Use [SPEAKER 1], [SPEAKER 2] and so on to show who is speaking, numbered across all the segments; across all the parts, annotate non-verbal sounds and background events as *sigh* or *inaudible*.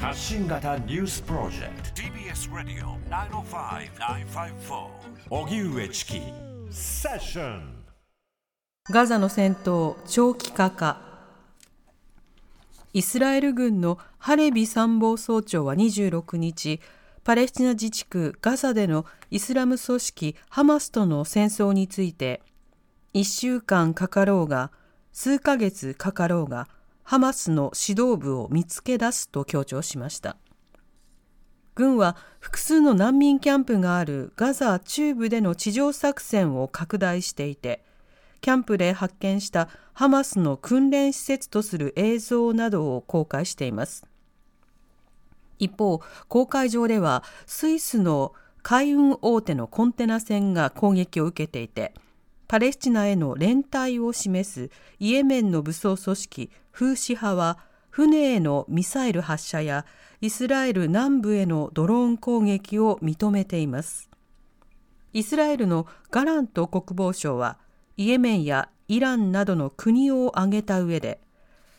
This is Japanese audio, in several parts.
[SPEAKER 1] 発信型ニュースプロジェクト。
[SPEAKER 2] TBS ラディオ905-954
[SPEAKER 1] おぎゅうえちきセッション
[SPEAKER 3] ガザの戦闘長期化か。イスラエル軍のハレビ参謀総長は26日パレスチナ自治区ガザでのイスラム組織ハマスとの戦争について1週間かかろうが数ヶ月かかろうがハマスの指導部を見つけ出すと強調しました。軍は複数の難民キャンプがあるガザ中部での地上作戦を拡大していてキャンプで発見したハマスの訓練施設とする映像などを公開しています。一方公海上ではスイスの海運大手のコンテナ船が攻撃を受けていてパレスチナへの連帯を示すイエメンの武装組織フーシ派は船へのミサイル発射やイスラエル南部へのドローン攻撃を認めています。イスラエルのガラント国防相はイエメンやイランなどの国を挙げた上で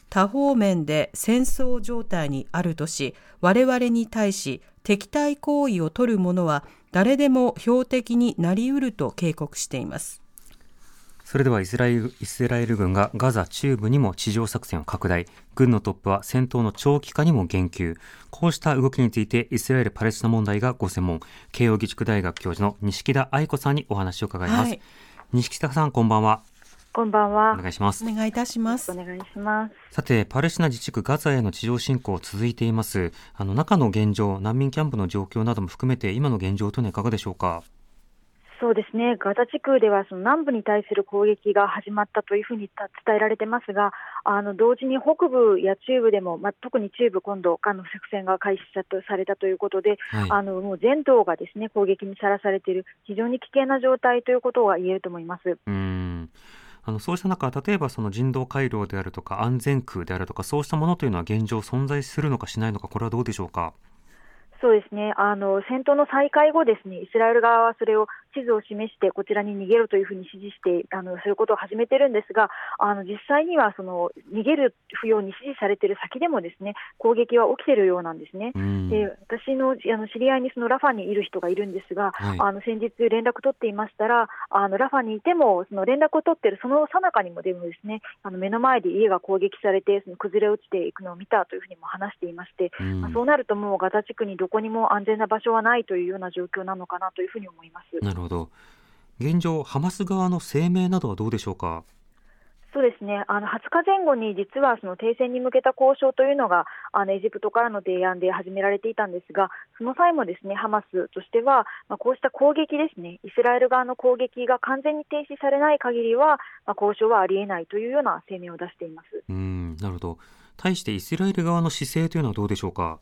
[SPEAKER 3] 多方面で戦争状態にあるとし我々に対し敵対行為を取る者は誰でも標的になりうると警告しています。
[SPEAKER 4] それではイスラエルイスラエル軍がガザ中部にも地上作戦を拡大軍のトップは戦闘の長期化にも言及こうした動きについてイスラエル・パレスチナ問題がご専門慶應義塾大学教授の西田愛子さんにお話を伺います、はい、西田さんこんばんは
[SPEAKER 5] こんばんは。
[SPEAKER 4] お願いします。
[SPEAKER 3] お願いいたします。
[SPEAKER 5] お願いします。
[SPEAKER 4] さて、パレスチナ自治区ガザへの地上侵攻続いています。あの中の現状、難民キャンプの状況なども含めて、今の現状というのはいかがでしょうか？
[SPEAKER 5] そうですね、ガザ地区ではその南部に対する攻撃が始まったというふうに伝えられてますが、あの同時に北部や中部でも、まあ、特に中部、今度、あの作戦が開始されたということで、はい、あのもう全土がですね攻撃にさらされている、非常に危険な状態ということが言えると思います。
[SPEAKER 4] うんあのそうした中、例えばその人道回廊であるとか安全区であるとかそうしたものというのは現状存在するのかしないのかこれはどうでしょうか？
[SPEAKER 5] そうですね。あの戦闘の再開後、ですねイスラエル側はそれを地図を示してこちらに逃げろというふうに指示してあのそういうことを始めてるんですがあの実際にはその逃げるように指示されている先でもですね攻撃は起きているようなんですね。で私のあの知り合いにそのラファにいる人がいるんですが、はい、あの先日連絡取っていましたらあのラファにいてもその連絡を取っているその最中にもでもですねあの目の前で家が攻撃されてその崩れ落ちていくのを見たというふうにも話していまして、まあ、そうなるともうガザ地区にどこにも安全な場所はないというような状況なのかなというふうに思います。
[SPEAKER 4] なるほど現状、ハマス側の声明などはどうでしょうか？
[SPEAKER 5] そうですねあの20日前後に実はその停戦に向けた交渉というのがあのエジプトからの提案で始められていたんですがその際もですねハマスとしては、まあ、こうした攻撃ですねイスラエル側の攻撃が完全に停止されない限りは、まあ、交渉はありえないというような声明を出しています
[SPEAKER 4] うんなるほど対してイスラエル側の姿勢というのはどうでしょうか？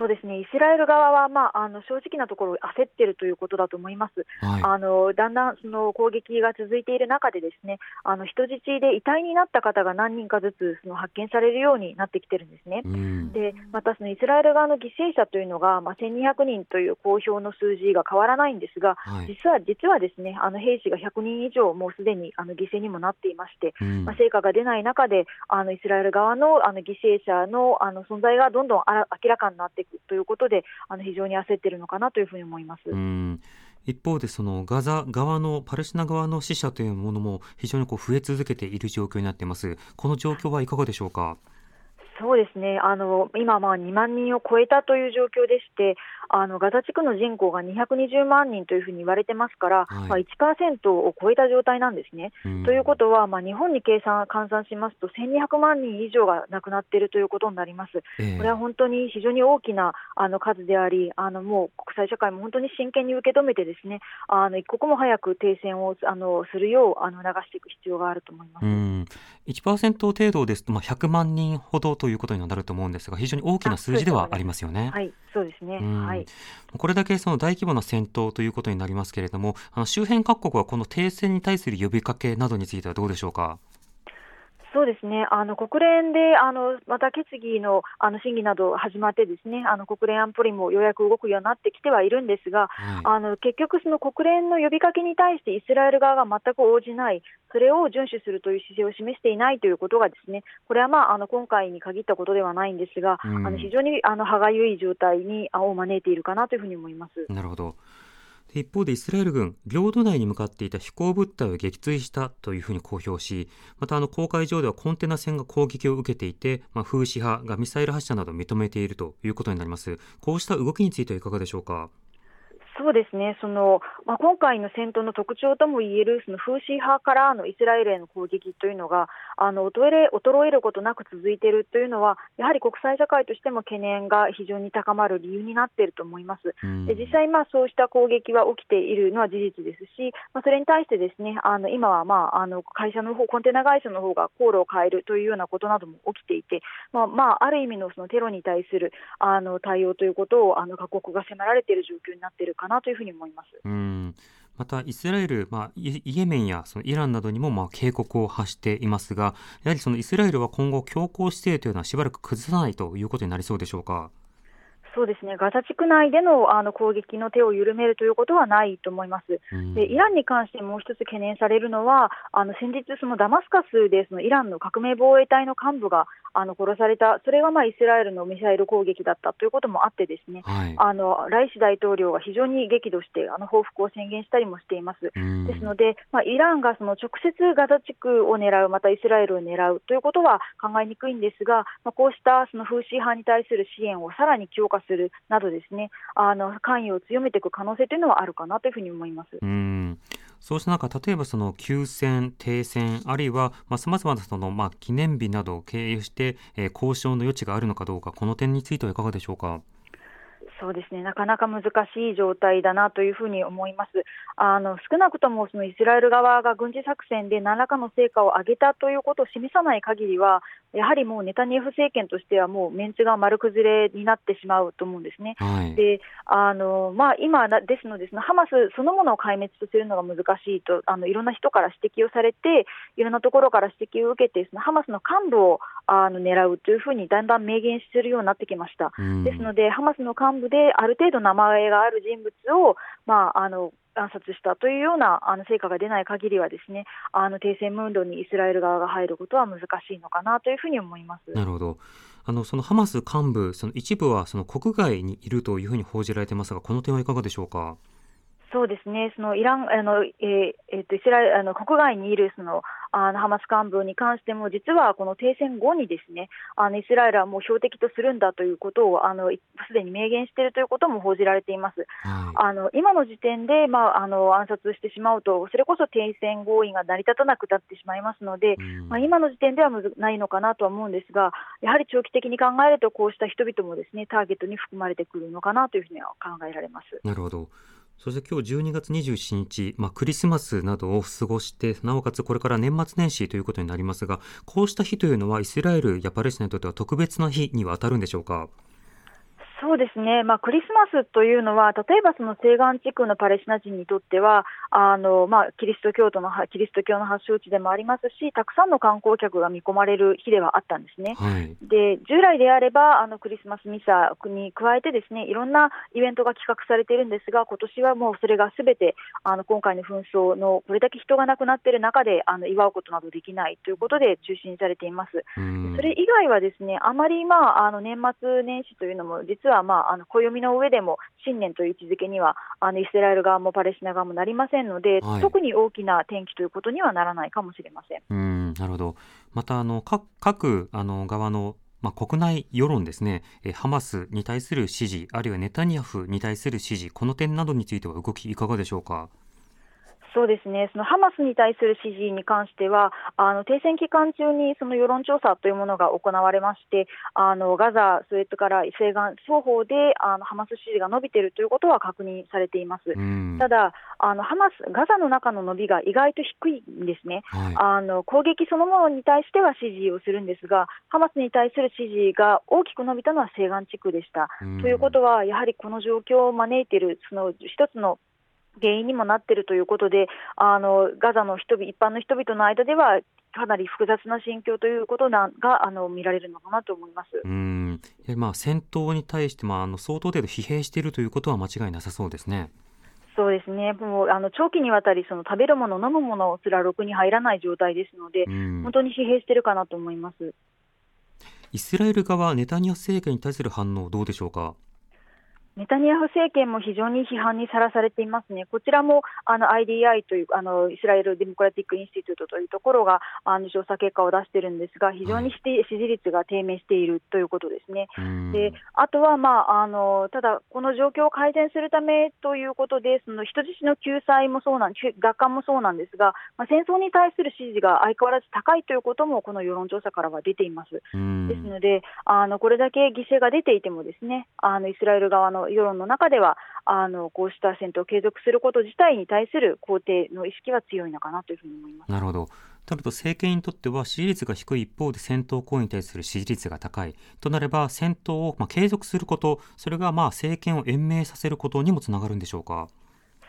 [SPEAKER 5] そうですね。イスラエル側は、まあ、あの正直なところ焦っているということだと思います、はい、あのだんだんその攻撃が続いている中でですねあの人質で遺体になった方が何人かずつその発見されるようになってきてるんですね、うん、でまたそのイスラエル側の犠牲者というのが、まあ、1200人という公表の数字が変わらないんですが、はい、実は実はですねあの兵士が100人以上もうすでにあの犠牲にもなっていまして、うん、まあ、成果が出ない中であのイスラエル側のあの犠牲者のあの存在がどんどんあら明らかになっていくということであの非常に焦っているのかなというふうに思います。
[SPEAKER 4] 一方でそのガザ側のパレスチナ側の死者というものも非常にこう増え続けている状況になっています。この状況はいかがでしょうか？
[SPEAKER 5] そうですねあの今、まあ、2万人を超えたという状況でして、あのガザ地区の人口が220万人というふうに言われてますから、はいまあ、1%を超えた状態なんですね。うん、ということは、まあ、日本に計算換算しますと、1200万人以上が亡くなっているということになります。えー、これは本当に非常に大きなあの数であり、あのもう国際社会も本当に真剣に受け止めて、ですねあの一刻も早く停戦をあのするようあの流していく必要があると思います。うん
[SPEAKER 4] 1%程度ですと、まあ、100万人ほどということになると思うんですが、非常に大きな数字ではありますよね。
[SPEAKER 5] はい、そうですね。はい。
[SPEAKER 4] これだけその大規模な戦闘ということになりますけれども、あの周辺各国はこの停戦に対する呼びかけなどについてはどうでしょうか？
[SPEAKER 5] そうですねあの国連であのまた決議のあの審議など始まって、ですねあの国連安保理もようやく動くようになってきてはいるんですが、
[SPEAKER 4] はい
[SPEAKER 5] あの結局、その国連の呼びかけに対してイスラエル側が全く応じない、それを遵守するという姿勢を示していないということが、ですねこれは、まあ、あの今回に限ったことではないんですが、
[SPEAKER 4] うん
[SPEAKER 5] あの非常にあの歯がゆい状態にあを招いているかなというふうに思います。
[SPEAKER 4] なるほど。一方でイスラエル軍、領土内に向かっていた飛行物体を撃墜したというふうに公表し、またあの公海上ではコンテナ船が攻撃を受けていて、まあ、風刺派がミサイル発射などを認めているということになります。こうした動きについてはいかがでしょうか？
[SPEAKER 5] そうですね、そのまあ、今回の戦闘の特徴ともいえるその風刺派からのイスラエルへの攻撃というのがあの衰え衰えることなく続いているというのは、やはり国際社会としても懸念が非常に高まる理由になっていると思います。
[SPEAKER 4] うん
[SPEAKER 5] で実際、まあ、そうした攻撃は起きているのは事実ですし、まあ、それに対してですねあの今は、まあ、あの会社の方コンテナ会社の方が航路を変えるというようなことなども起きていて、まあまあ、ある意味のそのテロに対するあの対応ということをあの各国が迫られている状況になっているかなというふうに思います。
[SPEAKER 4] うんまたイスラエル、まあ、イイエメンやそのイランなどにもまあ警告を発していますが、やはりそのイスラエルは今後、強硬姿勢というのはしばらく崩さないということになりそうでしょうか？
[SPEAKER 5] そうですねガザ地区内でのあの攻撃の手を緩めるということはないと思います。
[SPEAKER 4] うん
[SPEAKER 5] でイランに関してもう一つ懸念されるのは、あの先日、そのダマスカスでそのイランの革命防衛隊の幹部があの殺された、それがまあイスラエルのミサイル攻撃だったということもあって、ですね
[SPEAKER 4] はい。
[SPEAKER 5] あのライシ大統領が非常に激怒して、あの報復を宣言したりもしています。
[SPEAKER 4] うん
[SPEAKER 5] ですので、まあ、イランがその直接ガザ地区を狙う、またイスラエルを狙うということは考えにくいんですが、まあ、こうしたその風刺派に対する支援をさらに強化するなど、ですねあの関与を強めていく可能性というのはあるかなというふうに思います。
[SPEAKER 4] そうした中、例えばその休戦、停戦、あるいはさまざ、まなそのまあ記念日などを経由して、えー交渉の余地があるのかどうか、この点についてはいかがでしょうか？
[SPEAKER 5] そうですねなかなか難しい状態だなというふうに思います。あの少なくともそのイスラエル側が軍事作戦で何らかの成果を上げたということを示さない限りは、やはりもうネタニヤフ政権としては、もうメンツが丸崩れになってしまうと思うんですね。
[SPEAKER 4] はい。
[SPEAKER 5] であのまあ、今なですので、そのハマスそのものを壊滅とするのが難しいとあのいろんな人から指摘をされて、いろんなところから指摘を受けて、そのハマスの幹部をあの狙うというふうにだんだん明言するようになってきました。
[SPEAKER 4] うん
[SPEAKER 5] ですので、ハマスの幹部である程度名前がある人物を、まあ、あの暗殺したというようなあの成果が出ない限りはですねあの停戦ムードにイスラエル側が入ることは難しいのかなというふうに思います。
[SPEAKER 4] なるほど。あのそのハマス幹部、その一部はその国外にいるというふうに報じられていますが、この点はいかがでしょうか？
[SPEAKER 5] そうですね、そのイランあの、えーえーとイスラエルあの国外にいるそのあのハマス幹部に関しても、実はこの停戦後にですねあのイスラエルはもう標的とするんだということをあのすでに明言しているということも報じられています。
[SPEAKER 4] は
[SPEAKER 5] あの今の時点で、まあ、あの暗殺してしまうと、それこそ停戦合意が成り立たなくなってしまいますので、
[SPEAKER 4] い。うん
[SPEAKER 5] まあ、今の時点ではむずないのかなとは思うんですが、やはり長期的に考えると、こうした人々もですねターゲットに含まれてくるのかなというふうには考えられます。
[SPEAKER 4] なるほど。そして今日12月27日、まあ、クリスマスなどを過ごして、なおかつこれから年末年始ということになりますが、こうした日というのはイスラエルやパレスチナにとっては特別な日には当たるんでしょうか？
[SPEAKER 5] そうですね、まあ、クリスマスというのは、例えばその西岸地区のパレスチナ人にとっては、あのまあ、キリスト教徒のキリスト教の発祥地でもありますし、たくさんの観光客が見込まれる日ではあったんですね。
[SPEAKER 4] はい。
[SPEAKER 5] で従来であればあのクリスマスミサに加えてですねいろんなイベントが企画されているんですが今年はもうそれがすべてあの今回の紛争のこれだけ人が亡くなっている中であの祝うことなどできないということで中止にされています。
[SPEAKER 4] うん
[SPEAKER 5] それ以外はですねあまり、まあ、あの年末年始というのも実は、まあ、あの暦の上でも新年という位置づけにはあのイスラエル側もパレスチナ側もなりませんので、
[SPEAKER 4] はい
[SPEAKER 5] 特に大きな転機ということにはならないかもしれません。
[SPEAKER 4] うん、なるほど。また、あの、各、各、あの、側の、まあ、国内世論ですね、えーハマスに対する支持、あるいはネタニヤフに対する支持、この点などについては動きいかがでしょうか？
[SPEAKER 5] そうですね、そのハマスに対する支持に関しては、あの停戦期間中にその世論調査というものが行われまして、あのガザ、それから西岸双方であのハマス支持が伸びているということは確認されています。
[SPEAKER 4] うん。
[SPEAKER 5] ただあのハマス、ガザの中の伸びが意外と低いんですね。
[SPEAKER 4] はい。
[SPEAKER 5] あの攻撃そのものに対しては支持をするんですが、ハマスに対する支持が大きく伸びたのは西岸地区でした。
[SPEAKER 4] うん
[SPEAKER 5] ということは、やはりこの状況を招いている、その一つの原因にもなっているということで、あのガザの人々一般の人々の間では、かなり複雑な心境ということがあの見られるのかなと思います。
[SPEAKER 4] うん。まあ、戦闘に対して、まあ、あの相当程度疲弊しているということは間違いなさそうですね。
[SPEAKER 5] そうですね、もうあの長期にわたりその食べるもの、飲むものすらろくに入らない状態ですので、本当に疲弊しているかなと思います。
[SPEAKER 4] イスラエル側、ネタニヤフ政権に対する反応、どうでしょうか？
[SPEAKER 5] ネタニヤフ政権も非常に批判にさらされていますね、こちらもあの IDI というあのイスラエル・デモクラティック・インスティテュートというところがあの調査結果を出しているんですが、非常に支持率が低迷しているということですね。であとは、まあ、あのただ、この状況を改善するためということで、その人質の救済もそうなん奪還もそうなんですが、まあ、戦争に対する支持が相変わらず高いということも、この世論調査からは出ています。ですのであの、これだけ犠牲が出ていても、ですねあのイスラエル側の世論の中では、あのこうした戦闘を継続すること自体に対する肯定の意識は強いのかなというふうに思います
[SPEAKER 4] なるほど。となると政権にとっては支持率が低い一方で戦闘行為に対する支持率が高いとなれば戦闘をまあ継続することそれがまあ政権を延命させることにもつながるんでしょうか？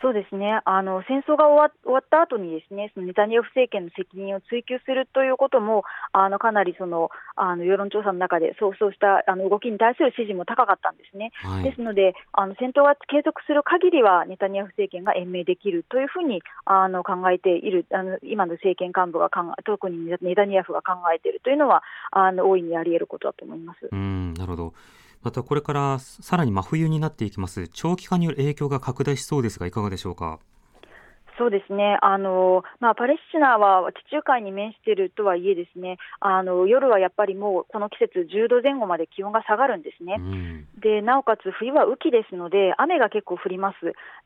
[SPEAKER 5] そうですね。あの戦争が終わ終わった後にですねそのネタニヤフ政権の責任を追及するということもあのかなりそのあの世論調査の中でそうそうしたあの動きに対する支持も高かったんですね、はい、ですのであの戦闘が継続する限りはネタニヤフ政権が延命できるというふうにあの考えているあの今の政権幹部が考え特にネタニヤフが考えているというのはあの大いにあり得ることだと思います。
[SPEAKER 4] うんなるほどまたこれからさらに真冬になっていきます。長期化による影響が拡大しそうですがいかがでしょうか？
[SPEAKER 5] そうですね。あの、まあ、パレスチナは地中海に面しているとはいえ、ですね。あの夜はやっぱりもうこの季節、10度前後まで気温が下がるんですね、うん、でなおかつ冬は雨季ですので、雨が結構降ります、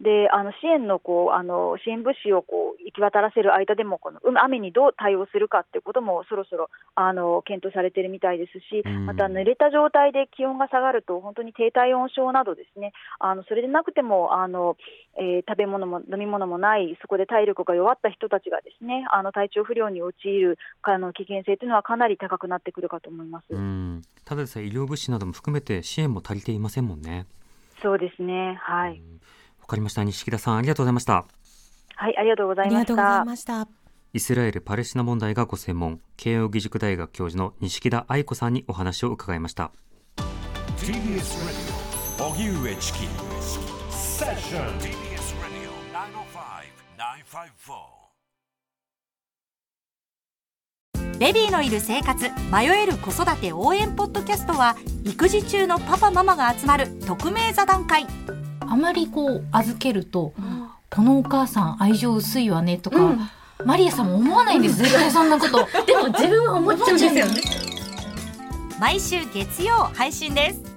[SPEAKER 5] であの支援のこうあの支援物資をこう行き渡らせる間でも、この雨にどう対応するかということもそろそろあの検討されているみたいですし、うん、また濡れた状態で気温が下がると、本当に低体温症など、ですね。あのそれでなくてもあの、えー、食べ物も飲み物もない、そこで体力が弱った人たちがですねあの体調不良に陥るあの危険性というのはかなり高くなってくるかと思います。
[SPEAKER 4] ただでさえ医療物資なども含めて支援も足りていませんもんね。
[SPEAKER 5] そうですね。はい。
[SPEAKER 4] わかりました。西木田さんありがとうございました。
[SPEAKER 5] はいありがとうございました。
[SPEAKER 4] イスラエル・パレスチナ問題がご専門慶應義塾大学教授の西木田愛子さんにお話を伺いました。TBS 荻上チキセッション
[SPEAKER 6] ベビー。のいる生活迷える子育て応援ポッドキャストは育児中のパパママが集まる匿名座談会。
[SPEAKER 7] あまりこう預けると、うん、このお母さん愛情薄いわねとか、うん、マリアさんも思わないんです絶対そんなこと *laughs*
[SPEAKER 8] でも自分は思っちゃうんですよね。
[SPEAKER 6] 毎週月曜配信です